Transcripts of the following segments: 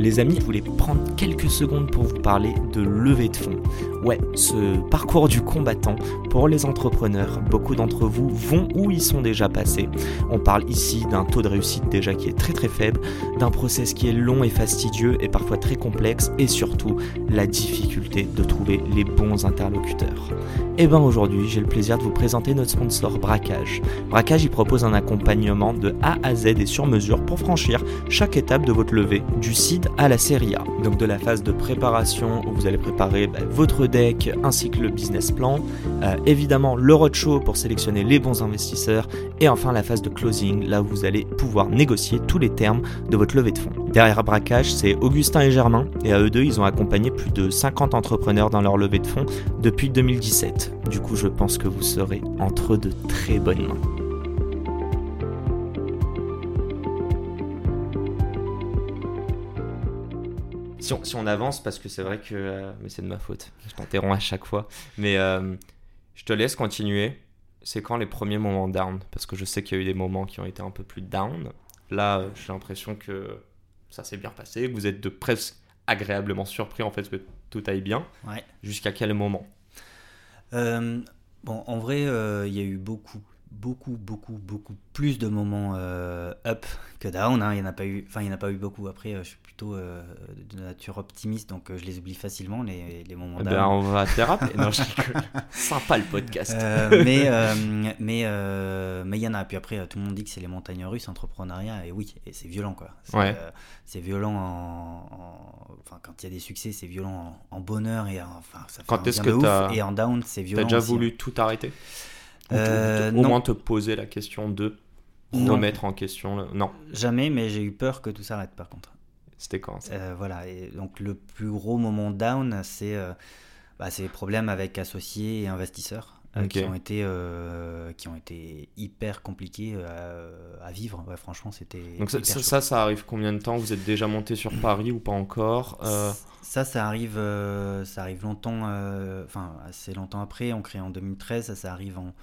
Les amis, je voulais prendre quelques secondes pour vous parler de levée de fonds. Ouais, ce parcours du combattant pour les entrepreneurs, beaucoup d'entre vous vont où ils sont déjà passés. On parle ici d'un taux de réussite déjà qui est très très faible, d'un process qui est long et fastidieux et parfois très complexe et surtout la difficulté de trouver les bons interlocuteurs. Et bien aujourd'hui, j'ai le plaisir de vous présenter notre sponsor Braquage. Braquage, il propose un accompagnement de A à Z et sur mesure pour franchir chaque étape de votre levée, du seed à la série A. Donc de la phase de préparation où vous allez préparer bah, votre deck ainsi que le business plan, euh, évidemment le roadshow pour sélectionner les bons investisseurs et enfin la phase de closing là où vous allez pouvoir négocier tous les termes de votre levée de fonds. Derrière Braquage, c'est Augustin et Germain et à eux deux, ils ont accompagné plus de 50 entrepreneurs dans leur levée de fonds depuis 2017. Du coup, je pense que vous serez entre de très bonnes mains. Si on, si on avance, parce que c'est vrai que euh, mais c'est de ma faute, je t'interromps à chaque fois, mais euh, je te laisse continuer. C'est quand les premiers moments down? Parce que je sais qu'il y a eu des moments qui ont été un peu plus down. Là, euh, j'ai l'impression que ça s'est bien passé, que vous êtes de presque agréablement surpris en fait que tout aille bien. Ouais. Jusqu'à quel moment? Euh, bon, en vrai, il y a eu beaucoup, beaucoup, beaucoup, beaucoup plus de moments euh, up que down. hein. Il n'y en a pas eu, enfin, il y en a pas eu beaucoup. Après, euh, je suis plutôt euh, de nature optimiste, donc euh, je les oublie facilement les, les moments Eh down. ben, on va théraper. non, je. Sympa le podcast. Mais mais mais il y en a. Puis après, tout le monde dit que c'est les montagnes russes, entrepreneuriat, et oui, et c'est violent quoi. C'est Ouais. c'est violent en, en- enfin quand il y a des succès, c'est violent en, en bonheur et en- enfin ça fait Quand est-ce que ouf, et en down, c'est violent. T'as déjà aussi, voulu tout arrêter? Euh, Au non. moins te poser la question de remettre en question. le- Non, Jamais, mais j'ai eu peur que tout s'arrête par contre. c'était quand ça? Euh, voilà, et donc le plus gros moment down, c'est euh, bah, c'est les problèmes avec associés et investisseurs. Euh, qui ont été euh, qui ont été hyper compliqués euh, à vivre ouais, franchement c'était Donc ça, ça, arrive combien de temps Vous êtes déjà monté sur Paris ou pas encore Ça, ça arrive, ça arrive longtemps, enfin assez longtemps après. On crée en 2013, ça, ça arrive en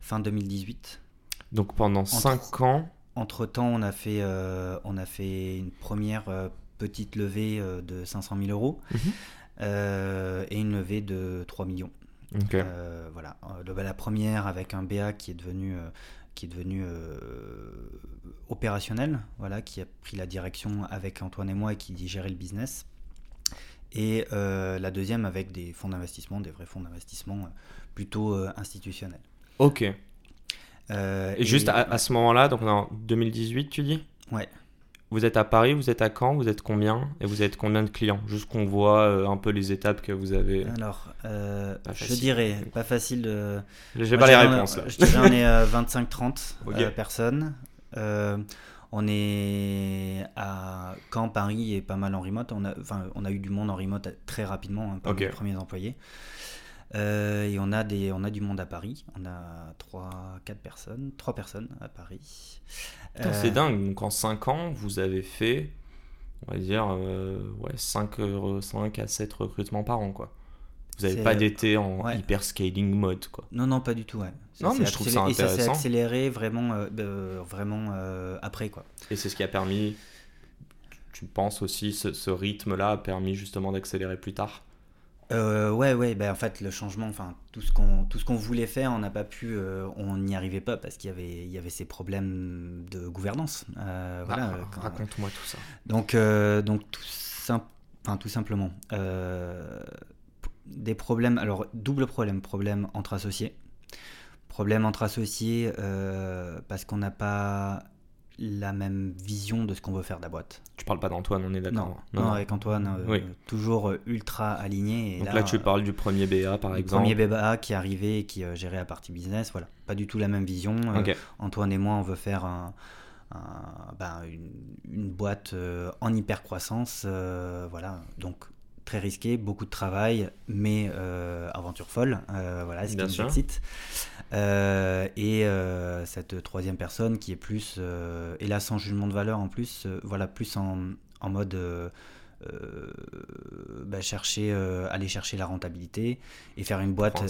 fin 2018. Donc pendant 5 ans, Entre temps, on a fait, euh, on a fait une première euh, petite levée euh, de 500 000 euros Mhm. et une levée de 3 millions. Euh, voilà, Euh, le- la première avec un BA qui est devenu, euh, qui est devenu opérationnel, voilà, qui a pris la direction avec Antoine et moi et qui gérait le business. Et la deuxième avec des fonds d'investissement, des vrais fonds d'investissement plutôt institutionnels. ok. Et juste à, à ce moment-là, donc en 2018, tu dis? Ouais. Vous êtes à Paris, vous êtes à Caen, vous êtes combien Et vous êtes combien de clients? Juste qu'on voit euh, un peu les étapes que vous avez. Alors, euh, je dirais, pas facile de. J'ai pas les réponses là. Je dirais on est euh, 25-30 Ok. euh, personnes. Euh, on est à Caen, Paris et pas mal en remote. On a, enfin, on a eu du monde en remote très rapidement, hein, parmi Ok. les premiers employés. Euh, et on a, des, on a du monde à Paris. On a 3-4 personnes, 3 personnes à Paris. Euh, C'est dingue. Donc en 5 ans, vous avez fait, on va dire, euh, ouais, 5, 5 à 7 recrutements par an, quoi. Vous n'avez pas d'été en ouais. hyper scaling mode, quoi. Non, non, pas du tout. Ouais. Non, mais je trouve ça Et ça s'est intéressant. accéléré vraiment, vraiment après. quoi. Et c'est ce qui a permis, tu penses aussi, ce, ce rythme-là a permis justement d'accélérer plus tard? Euh, ouais, ouais, ben en fait, le changement, enfin, tout ce qu'on tout ce qu'on voulait faire, on n'a pas pu, euh, on n'y arrivait pas parce qu'il y avait, il y avait ces problèmes de gouvernance. Euh, voilà, Ah, quand- Raconte-moi tout ça. donc, euh, donc tout, enfin, tout simplement, des problèmes, alors, double problème, problème entre associés. Problème entre associés parce qu'on n'a pas la même vision de ce qu'on veut faire de la boîte. Tu parles pas d'Antoine, on est Non, d'accord non, avec Antoine, euh, Oui. toujours euh, ultra aligné. Et Donc là, tu euh, parles du premier BA, par le exemple. premier BBA qui est arrivé et qui euh, gérait la partie business, voilà. Pas du tout la même vision. Antoine et moi, on veut faire un, ben, une, boîte en hyper croissance, voilà, donc très risqué, beaucoup de travail, mais aventure folle, voilà, ce qui nous excite. Et cette troisième personne qui est plus, et là sans jugement de valeur en plus, voilà, plus en, en mode euh, bah, chercher, euh, aller chercher la rentabilité et faire une boîte.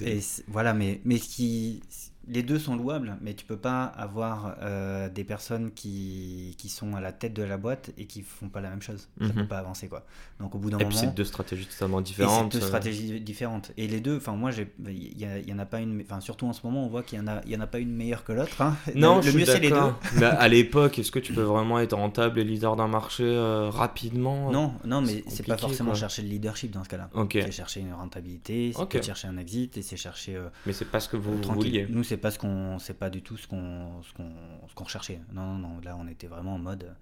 et, voilà, mais, mais ce qui, les deux sont louables, mais tu peux pas avoir euh, des personnes qui, qui, sont à la tête de la boîte et qui font pas la même chose. Ça peut mhm. pas avancer quoi. Donc au bout d'un moment. Et puis c'est deux stratégies totalement différentes. deux stratégies différentes. Et les deux, enfin moi, il y, en a pas une, enfin surtout en ce moment, on voit qu'il y en a, il y en a pas une meilleure que l'autre. Hein. Non, le, mieux c'est les deux. mais à l'époque, est-ce que tu peux vraiment être rentable et leader d'un marché euh, rapidement? Non, non, mais c'est pas forcément chercher le leadership dans ce cas-là. C'est chercher une rentabilité, c'est chercher un exit et c'est chercher. Euh, mais c'est pas ce que vous vouliez. Nous, c'est pas ce qu'on, c'est pas du tout ce qu'on, ce qu'on, ce qu'on recherchait. Non, non, non. Là, on était vraiment en mode,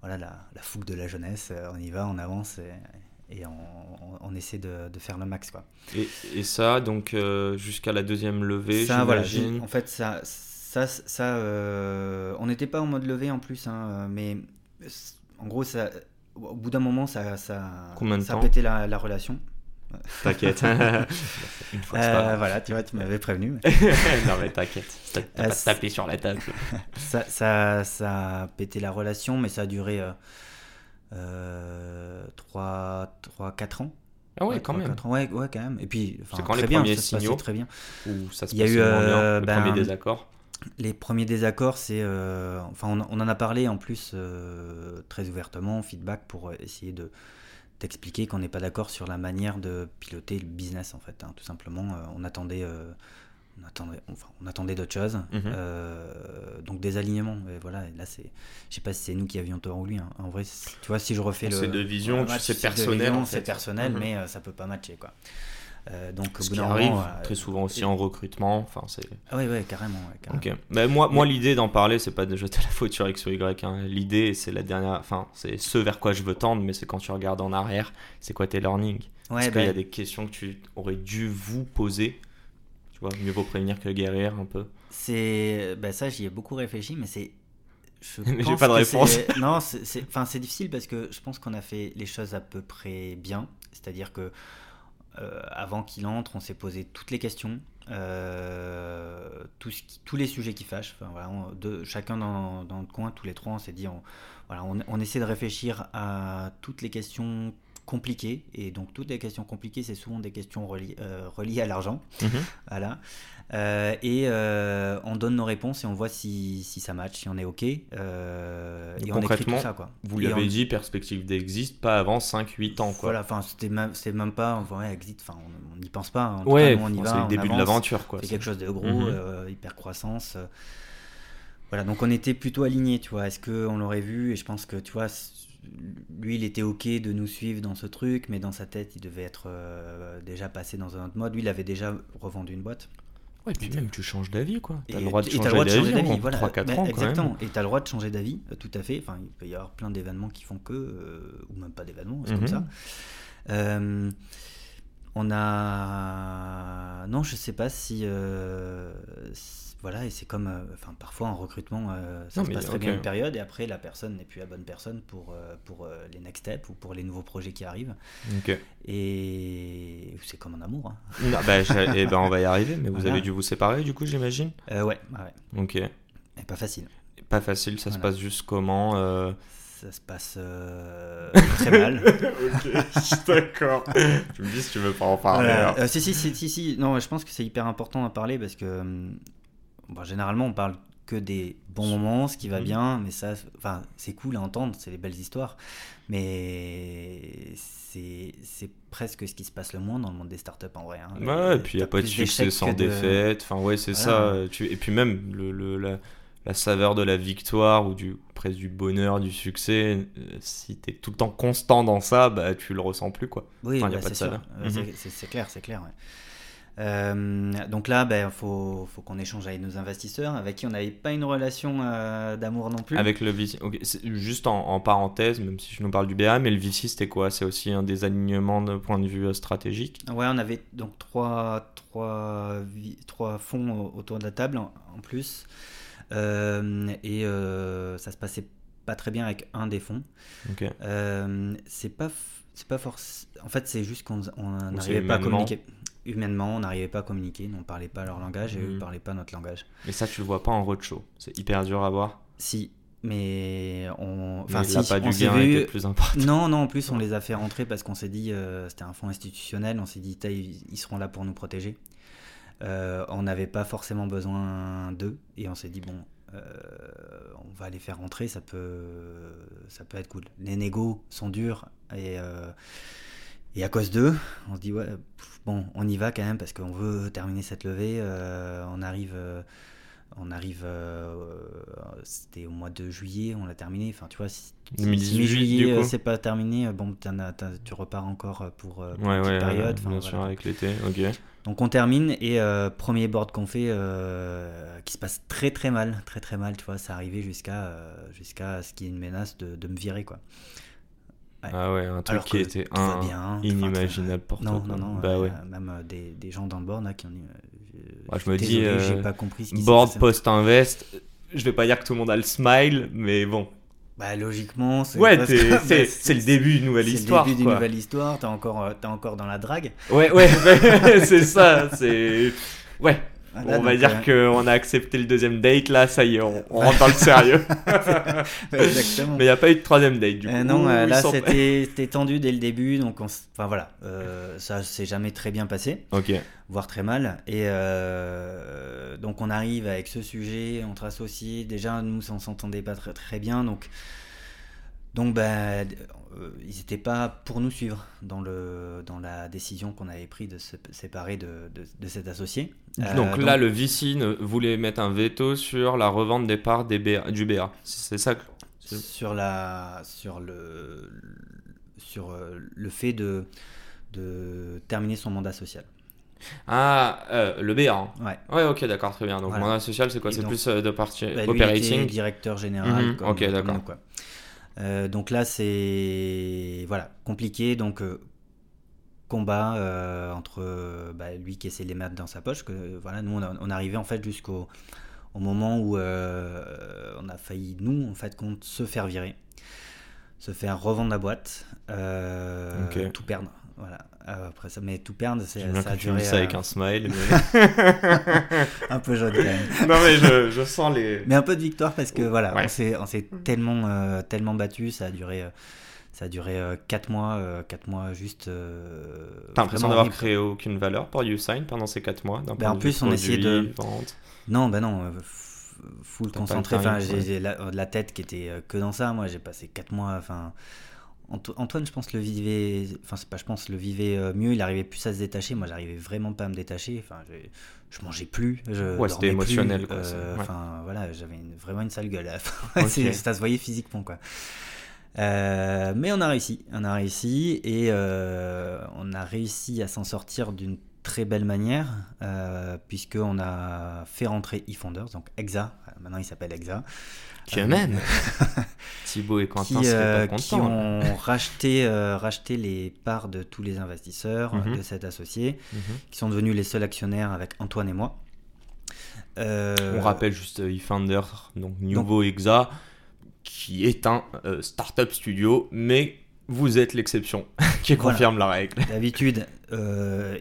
voilà, la, la fougue de la jeunesse. On y va, on avance et, et on, on, essaie de, de, faire le max, quoi. Et, et ça, donc jusqu'à la deuxième levée, ça, voilà, en fait, ça, ça, ça, euh, on n'était pas en mode levée en plus, hein, mais en gros, ça, au bout d'un moment, ça, ça, ça a pété la, la relation. T'inquiète. euh, voilà, tu vois, tu m'avais prévenu. non, mais t'inquiète. T'as pas euh, tapé sur la table. ça, ça, ça, a pété la relation, mais ça a duré euh, 3, 3, 4 ans. Ah ouais, quand même. Ouais, ouais, quand même. Et puis, c'est quand les bien, premiers signaux très bien. Où ça se Il y a eu euh, le ben, premier désaccord? Les premiers désaccords, c'est, euh, enfin, on, on, en a parlé en plus euh, très ouvertement, feedback pour essayer de d'expliquer qu'on n'est pas d'accord sur la manière de piloter le business en fait. Hein. Tout simplement, euh, on attendait, euh, on attendait, enfin, on attendait d'autres choses. Mhm. Euh, donc des alignements. Et voilà. Et là, c'est, je sais pas si c'est nous qui avions tort ou lui. Hein. En vrai, tu vois, si je refais le, c'est de vision, c'est personnel. C'est personnel, mhm. mais ça peut pas matcher quoi. Euh, donc, Ce qui arrive très souvent aussi en recrutement. Enfin, c'est... Ah oui, ouais, carrément. carrément. Mais moi, moi l'idée d'en parler, c'est pas de jeter la faute sur X ou Y. Hein. L'idée, c'est la dernière. Enfin, c'est ce vers quoi je veux tendre, mais c'est quand tu regardes en arrière, c'est quoi tes learnings? Ouais, Est-ce qu'il y a ben des questions que tu aurais dû vous poser? Tu vois, mieux vaut prévenir que guérir un peu. C'est. Ben ça, j'y ai beaucoup réfléchi, mais c'est je mais j'ai pas de réponse. Non, c'est, enfin, c'est difficile parce que je pense qu'on a fait les choses à peu près bien. C'est-à-dire que euh, avant qu'il entre, on s'est posé toutes les questions, euh, tous les sujets qui fâchent. Chacun dans, le coin, tous les trois, on s'est dit, on, essaie de réfléchir à toutes les questions compliquées. Et donc, toutes les questions compliquées, c'est souvent des questions reliées, euh, reliées à l'argent. Mhm. Voilà. Euh, et euh, on donne nos réponses et on voit si, si ça match, si on est OK. Et on écrit tout ça. Quoi. Vous l'avez dit, perspective d'exit, pas avant 5-8 ans. Quoi. Voilà, enfin, c'était même, même pas. Ouais, exit, enfin, on n'y pense pas. En ouais. C'est le début de l'aventure. C'est quelque chose de gros, mhm. hyper croissance. Voilà, donc on était plutôt alignés, tu vois. Est-ce qu'on l'aurait vu? Et je pense que, tu vois, lui, il était OK de nous suivre dans ce truc, mais dans sa tête, il devait être déjà passé dans un autre mode. Lui, il avait déjà revendu une boîte. Ouais, et puis même tu changes d'avis, quoi. T'as le droit de changer d'avis, voilà. 3-4 ans, Exactement, et t'as le droit de changer d'avis, euh, tout à fait. Enfin, il peut y avoir plein d'événements qui font que, euh, ou même pas d'événements, c'est comme mhm. ça. Euh, on a. Non, je sais pas si. Euh, voilà, et c'est comme, euh, enfin, parfois en recrutement, euh, ça se passe très bien une période et après la personne n'est plus la bonne personne pour, euh, pour les next steps ou pour les nouveaux projets qui arrivent. Et c'est comme un amour. Hein. Ah, bah, et eh ben on va y arriver, mais vous avez dû vous séparer du coup, j'imagine? Ouais, ouais. Ok. Et pas facile. Pas facile, ça se passe juste comment ça se passe très mal. ok, d'accord. tu me dis si tu veux pas en parler. si, si, si, si, si, non, je pense que c'est hyper important d'en parler parce que hum, généralement, on parle que des bons moments, ce qui va mhm. bien, mais ça, enfin, c'est cool à entendre, c'est les belles histoires, mais c'est presque ce qui se passe le moins dans le monde des startups en vrai. Hein. Ouais, et puis il n'y a pas de succès sans défaite, enfin ouais, c'est ça. Tu... Et puis même le, le la, la, saveur de la victoire ou du presque du bonheur, du succès, euh, si tu es tout le temps constant dans ça, bah tu le ressens plus quoi. Oui, bah, c'est euh. C'est clair, c'est clair. Ouais. Euh, donc là, il ben, faut, faut qu'on échange avec nos investisseurs, avec qui on n'avait pas une relation euh, d'amour non plus. Avec le VC, juste en, parenthèse, même si je nous parle du BA, mais le VC c'était quoi? C'est aussi un des alignements de point de vue euh, stratégique? Ouais, on avait donc trois, trois, trois fonds autour de la table en, plus. et ça se passait pas très bien avec un des fonds. c'est pas c'est pas force. En fait, c'est juste qu'on n'arrivait pas à communiquer. Humainement, on n'arrivait pas à communiquer, on ne parlait pas leur langage et eux ne mhm. parlaient pas notre langage. Mais ça, tu le vois pas en roadshow. C'est hyper dur à voir. Si, mais on. Enfin, si, pas du bien vu... plus important. Non, non, en plus, on les a fait rentrer parce qu'on s'est dit, euh, c'était un fonds institutionnel, on s'est dit, ils seront là pour nous protéger. Euh, on n'avait pas forcément besoin d'eux et on s'est dit, bon, euh, on va les faire rentrer, ça peut, ça peut être cool. Les négos sont durs et, et à cause d'eux, on se dit ouais, bon, on y va quand même parce qu'on veut terminer cette levée. Euh, on arrive, on arrive, c'était au mois de juillet, on l'a terminé. Enfin, tu vois, si, juillet c'est pas terminé, bon, tu repars encore pour, une période. bien sûr, avec l'été, ok. Donc on termine et euh, premier board qu'on fait euh, qui se passe très très mal, très très mal, tu vois, ça arrivait jusqu'à euh, jusqu'à ce qu'il y ait une menace de, de me virer quoi. Ah ouais, un truc qui était un, bien, inimaginable pour non, toi. Non, non, bah ouais. même des, des, gens dans le board là qui ont dit. Moi, je me dis, j'ai pas compris ce qui board post-invest, je vais pas dire que tout le monde a le smile, mais bon, bah, logiquement, c'est ouais, c'est le début d'une nouvelle histoire. C'est le début d'une nouvelle histoire, t'es encore, es encore dans la drague. Ouais, ouais, c'est ça, c'est. Ouais, on va dire euh, qu'on a accepté le deuxième date, là, ça y est, on, rentre dans le sérieux. Exactement. Mais il n'y a pas eu de troisième date, du euh, coup. non, euh, là, c'était tendu dès le début, donc enfin voilà, ça s'est jamais très bien passé. Voire très mal. Et donc, on arrive avec ce sujet entre associés. Déjà, nous, on s'entendait pas très, très bien, donc donc, ben, ils n'étaient pas pour nous suivre dans, le, dans la décision qu'on avait prise de se séparer de, de, cet associé. Euh, donc là, le VC voulait mettre un veto sur la revente des parts des du BA. C'est ça sur, la, sur, le, sur euh, le fait de, de terminer son mandat social. Ah, le BA. Hein. Ouais. Ouais, ok, d'accord, très bien. Donc, mandat social, c'est quoi? C'est plus de partie bah, operating? directeur général. Mhm, ok, d'accord. Euh, donc là, c'est voilà compliqué. Donc euh, combat euh, entre bah, lui qui essaie les mettre dans sa poche. Que voilà, nous on, arrivait en fait jusqu'au au moment où on a failli nous en fait se faire virer, se faire revendre la boîte, tout perdre. Voilà. Euh, après ça, mais tout perdre, c'est ça a duré. ça avec euh, un smile. un peu jaune quand même. non mais je, je, sens les. Mais un peu de victoire parce que voilà, on s'est on s'est tellement euh, tellement battu, ça a duré. ça a duré 4 mois, 4 mois juste. T'as l'impression d'avoir créé aucune valeur pour YouSign pendant ces 4 mois ben, En plus, on essayait de. Non, ben non, full concentré. Enfin, j'ai la, la, tête qui était que dans ça. Moi, j'ai passé 4 mois. Enfin, Antoine, je pense, le vivait, enfin, c'est pas, je pense, le vivait euh, mieux. Il arrivait plus à se détacher. Moi, j'arrivais vraiment pas à me détacher. Enfin, je, mangeais plus. Je ouais, c'était émotionnel. Euh, enfin, voilà, j'avais vraiment une sale gueule. ça se voyait physiquement, quoi. Euh, mais on a réussi, on a réussi et on a réussi à s'en sortir d'une très belle manière puisqu'on a fait rentrer eFounders, donc EXA, maintenant il s'appelle EXA. Quand même Thibaut et Quentin qui, euh, pas qui ont racheté, euh, racheté les parts de tous les investisseurs mhm. de cet associé, mhm. qui sont devenus les seuls actionnaires avec Antoine et moi. Euh, On rappelle juste eFounder, donc Nouveau Exa, qui est un startup studio, mais vous êtes l'exception qui confirme la règle. D'habitude,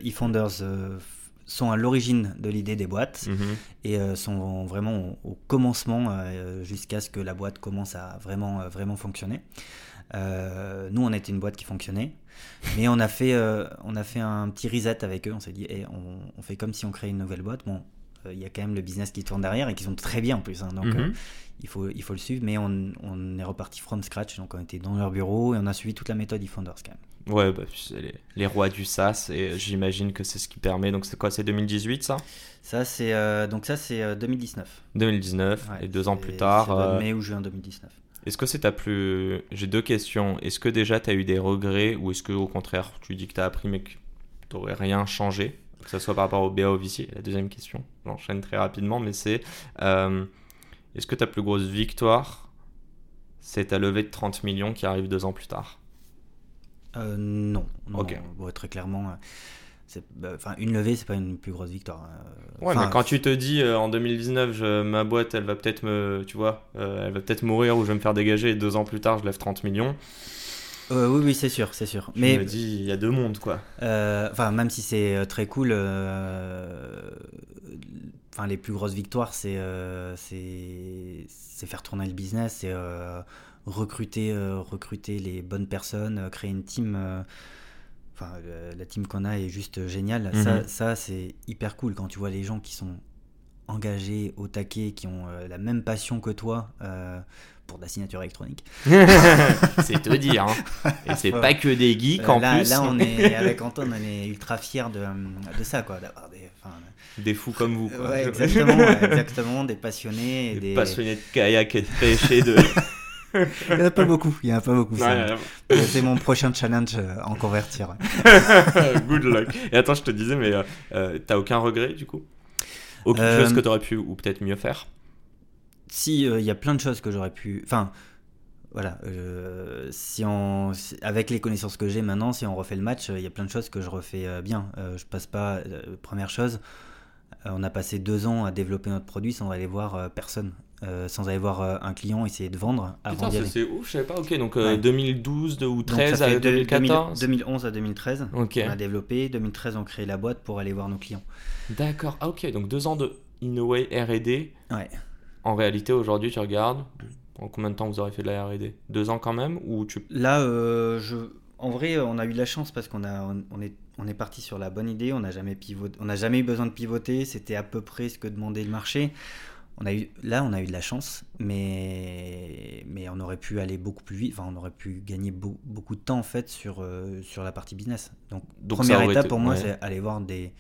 eFounders sont à l'origine de l'idée des boîtes mhm. et euh, sont vraiment au, commencement euh, jusqu'à ce que la boîte commence à vraiment, euh, vraiment fonctionner. nous, on était une boîte qui fonctionnait, mais on a fait, on a fait un petit reset avec eux. On s'est dit, eh, on, fait comme si on créait une nouvelle boîte. Bon, il y a quand même le business qui tourne derrière et qui sont très bien en plus. Hein. donc, mhm. il, faut, il faut le suivre. Mais on, on, est reparti from scratch. Donc, on était dans leur bureau et on a suivi toute la méthode eFounders quand même. Ouais, bah, les, les, rois du SaaS et j'imagine que c'est ce qui permet. Donc c'est quoi? C'est 2018 ça? Ça c'est euh, donc ça c'est 2019. 2019 et deux ans plus tard. Euh... mai ou juin 2019. Est-ce que c'est ta plus J'ai deux questions. Est-ce que déjà tu as eu des regrets ou est-ce que au contraire tu dis que tu as appris mais que tu n'aurais rien changé? Que ce soit par rapport au BA ou La deuxième question, j'enchaîne très rapidement, mais c'est euh, est-ce que ta plus grosse victoire, c'est ta levée de 30 millions qui arrive deux ans plus tard? Euh, non, non, très clairement. bah, enfin, une levée, c'est pas une plus grosse victoire. Euh, ouais, mais quand tu te dis euh, en 2019, je, ma boîte, elle va peut-être me, tu vois, euh, elle va peut-être mourir ou je vais me faire dégager et deux ans plus tard, je lève 30 millions. Oui, oui, c'est sûr, c'est sûr. Je mais me dis, il y a deux mondes, quoi. Enfin, même si c'est très cool, enfin, les plus grosses victoires, c'est c'est faire tourner le business, c'est recruter, recruter les bonnes personnes, créer une team enfin, la team qu'on a est juste géniale. Ça, mhm. ça c'est hyper cool quand tu vois les gens qui sont engagés, au taquet, qui ont euh, la même passion que toi euh, pour de la signature électronique. c'est te dire. Hein. Et c'est pas que des geeks en là, plus. Là, on est, avec Antoine, on est ultra fiers de, de ça, quoi, d'avoir des. Des fous comme vous. Ouais, exactement, exactement, des passionnés. Des, des, passionnés de kayak et de pêche et de. il n'y en a pas beaucoup. Il y en a pas beaucoup. c'est mon prochain challenge euh, en convertir. Good luck. Et attends, je te disais, mais euh, euh t'as aucun regret du coup? Aucune euh, chose que t'aurais pu ou peut-être mieux faire Si, il y a plein de choses que j'aurais pu. Enfin, voilà. si on, avec les connaissances que j'ai maintenant, si on refait le match, il y a plein de choses que je refais bien. je passe pas. première chose. On a passé deux ans à développer notre produit sans aller voir personne. Euh, sans aller voir euh, un client essayer de vendre avant Putain, c'est ouf, je savais pas. Ok, donc 2012 euh, ou 13 à 2014 2011 à 2013, on a développé. 2013, on crée la boîte pour aller voir nos clients. D'accord, ah ok, donc deux ans de Inoway R&D. Ouais. En réalité, aujourd'hui, tu regardes, en combien de temps vous aurez fait de la R&D Deux ans quand même ou tu... Là, je... en vrai, on a eu de la chance parce qu'on a, on est, on est parti sur la bonne idée, on n'a jamais, pivot... on jamais eu besoin de pivoter, c'était à peu près ce que demandait le marché on a eu, là, on a eu de la chance, mais, mais on aurait pu aller beaucoup plus vite. Enfin, on aurait pu gagner beaucoup de temps en fait sur, euh, sur la partie business. Donc, première étape pour moi, c'est aller voir des,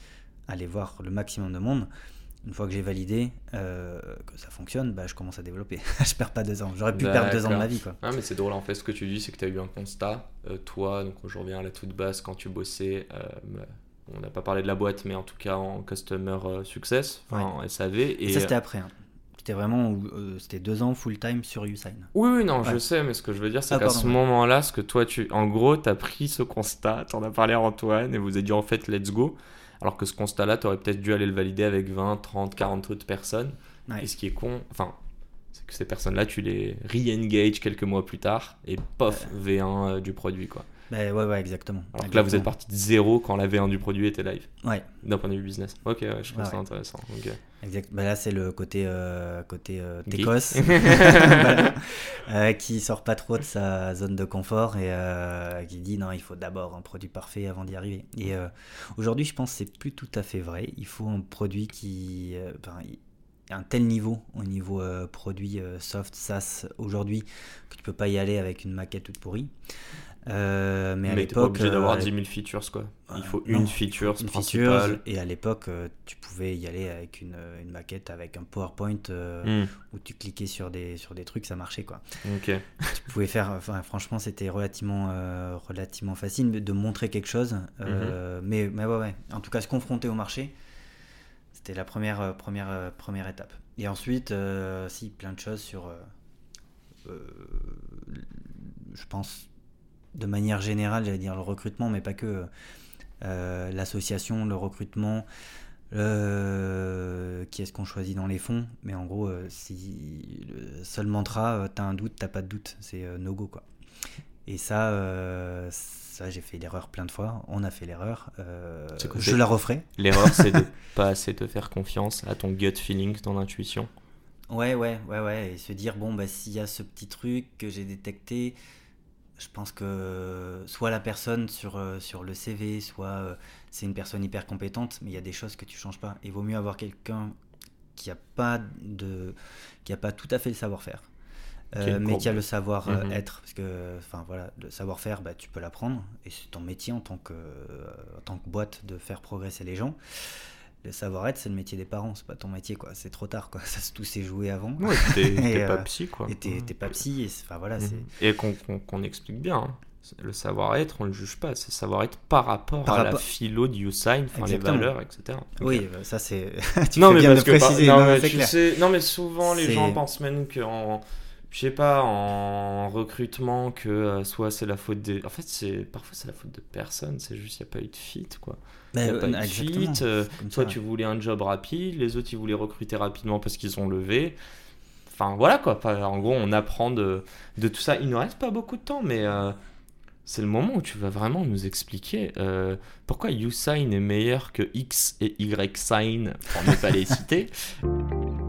aller voir le maximum de monde. Une fois que j'ai validé euh, que ça fonctionne, bah, je commence à développer. je perds pas deux ans. J'aurais pu perdre deux ans de ma vie. Quoi. Ah, mais c'est drôle en fait. Ce que tu dis, c'est que tu as eu un constat. Euh, toi, donc je reviens à la toute base quand tu bossais on n'a pas parlé de la boîte, mais en tout cas en Customer Success, en SAV. Et, ça, c'était après. Hein. C'était vraiment euh, c'était deux ans full time sur Usain. Oui, oui, non, je sais, mais ce que je veux dire, c'est ah, qu'à ce moment-là, ce que toi, tu, en gros, tu as pris ce constat, tu en as parlé à Antoine, et vous avez dit en fait, let's go. Alors que ce constat-là, tu aurais peut-être dû aller le valider avec 20, 30, 40 autres personnes. Et ce qui est con, enfin, c'est que ces personnes-là, tu les re-engage quelques mois plus tard, et pof, V1 euh, du produit, quoi. Ben ouais, ouais, exactement. Alors que là, vous êtes parti de zéro quand la V1 du produit était live. Ouais. D'un point de vue business. Ok, ouais, je trouve ça intéressant. Exact. Ben là, c'est le côté, euh, côté euh, Técos, euh, qui sort pas trop de sa zone de confort et euh, qui dit non, il faut d'abord un produit parfait avant d'y arriver. Et aujourd'hui, je pense que c'est plus tout à fait vrai. Il faut un produit qui. Un tel niveau au niveau produit soft SaaS aujourd'hui que tu peux pas y aller avec une maquette toute pourrie. Euh, mais, à l'époque. pas obligé d'avoir 10 000 features, quoi. Il faut une feature une principale. et à l'époque, euh, tu pouvais y aller avec une, une maquette, avec un PowerPoint euh, hmm. où tu cliquais sur des, sur des trucs, ça marchait, quoi. Ok. tu pouvais faire. Enfin, franchement, c'était relativement, relativement facile de montrer quelque chose. Mhm. mais, mais ouais, ouais. En tout cas, se confronter au marché, c'était la première, première, première étape. Et ensuite, si, plein de choses sur. je pense de manière générale, j'allais dire le recrutement, mais pas que euh, l'association, le recrutement, qui est-ce qu'on choisit dans les fonds. Mais en gros, euh, si le seul mantra, euh, t'as un doute, t'as pas de doute, c'est no go quoi. Et ça, ça j'ai fait l'erreur plein de fois. On a fait l'erreur. je la referai. L'erreur, c'est de pas assez te faire confiance à ton gut feeling, ton intuition. Ouais, ouais, ouais, ouais. Et se dire, bon, bah, s'il y a ce petit truc que j'ai détecté, je pense que soit la personne sur, euh, sur le CV, soit euh, c'est une personne hyper compétente, mais il y a des choses que tu changes pas. Il vaut mieux avoir quelqu'un qui a pas de qui a pas tout à fait le savoir-faire, euh, mais qui a le savoir-être, mhm. parce que enfin voilà, le savoir-faire, bah, tu peux l'apprendre et c'est ton métier en tant que en tant que boîte de faire progresser les gens le savoir-être, c'est le métier des parents, c'est pas ton métier, quoi. C'est trop tard, quoi. Ça, tout s'est joué avant. Ouais, t'es pas psy, quoi. Et t'es pas psy, et enfin voilà. Mhm. Et qu'on explique bien. Hein. Le savoir-être, on le juge pas, c'est savoir-être par rapport à la philo du Usain, les valeurs, etc. Oui, bah, ça c'est. non, mais bien de préciser. non, mais, tu sais... non, mais souvent les gens pensent même qu'en je sais pas, en recrutement que euh, soit c'est la faute des. En fait, c'est parfois c'est la faute de personne, c'est juste qu'il n'y a pas eu de fit, quoi. Il n'y a pas eu de fit. euh, toi, ça. tu voulais un job rapide, les autres, ils voulaient recruter rapidement parce qu'ils ont levé. Enfin, voilà, quoi. Enfin, En gros, on apprend de, de tout ça. Il ne reste pas beaucoup de temps, mais euh, c'est le moment où tu vas vraiment nous expliquer euh, pourquoi YouSign est meilleur que X et YSign, pour ne pas les citer.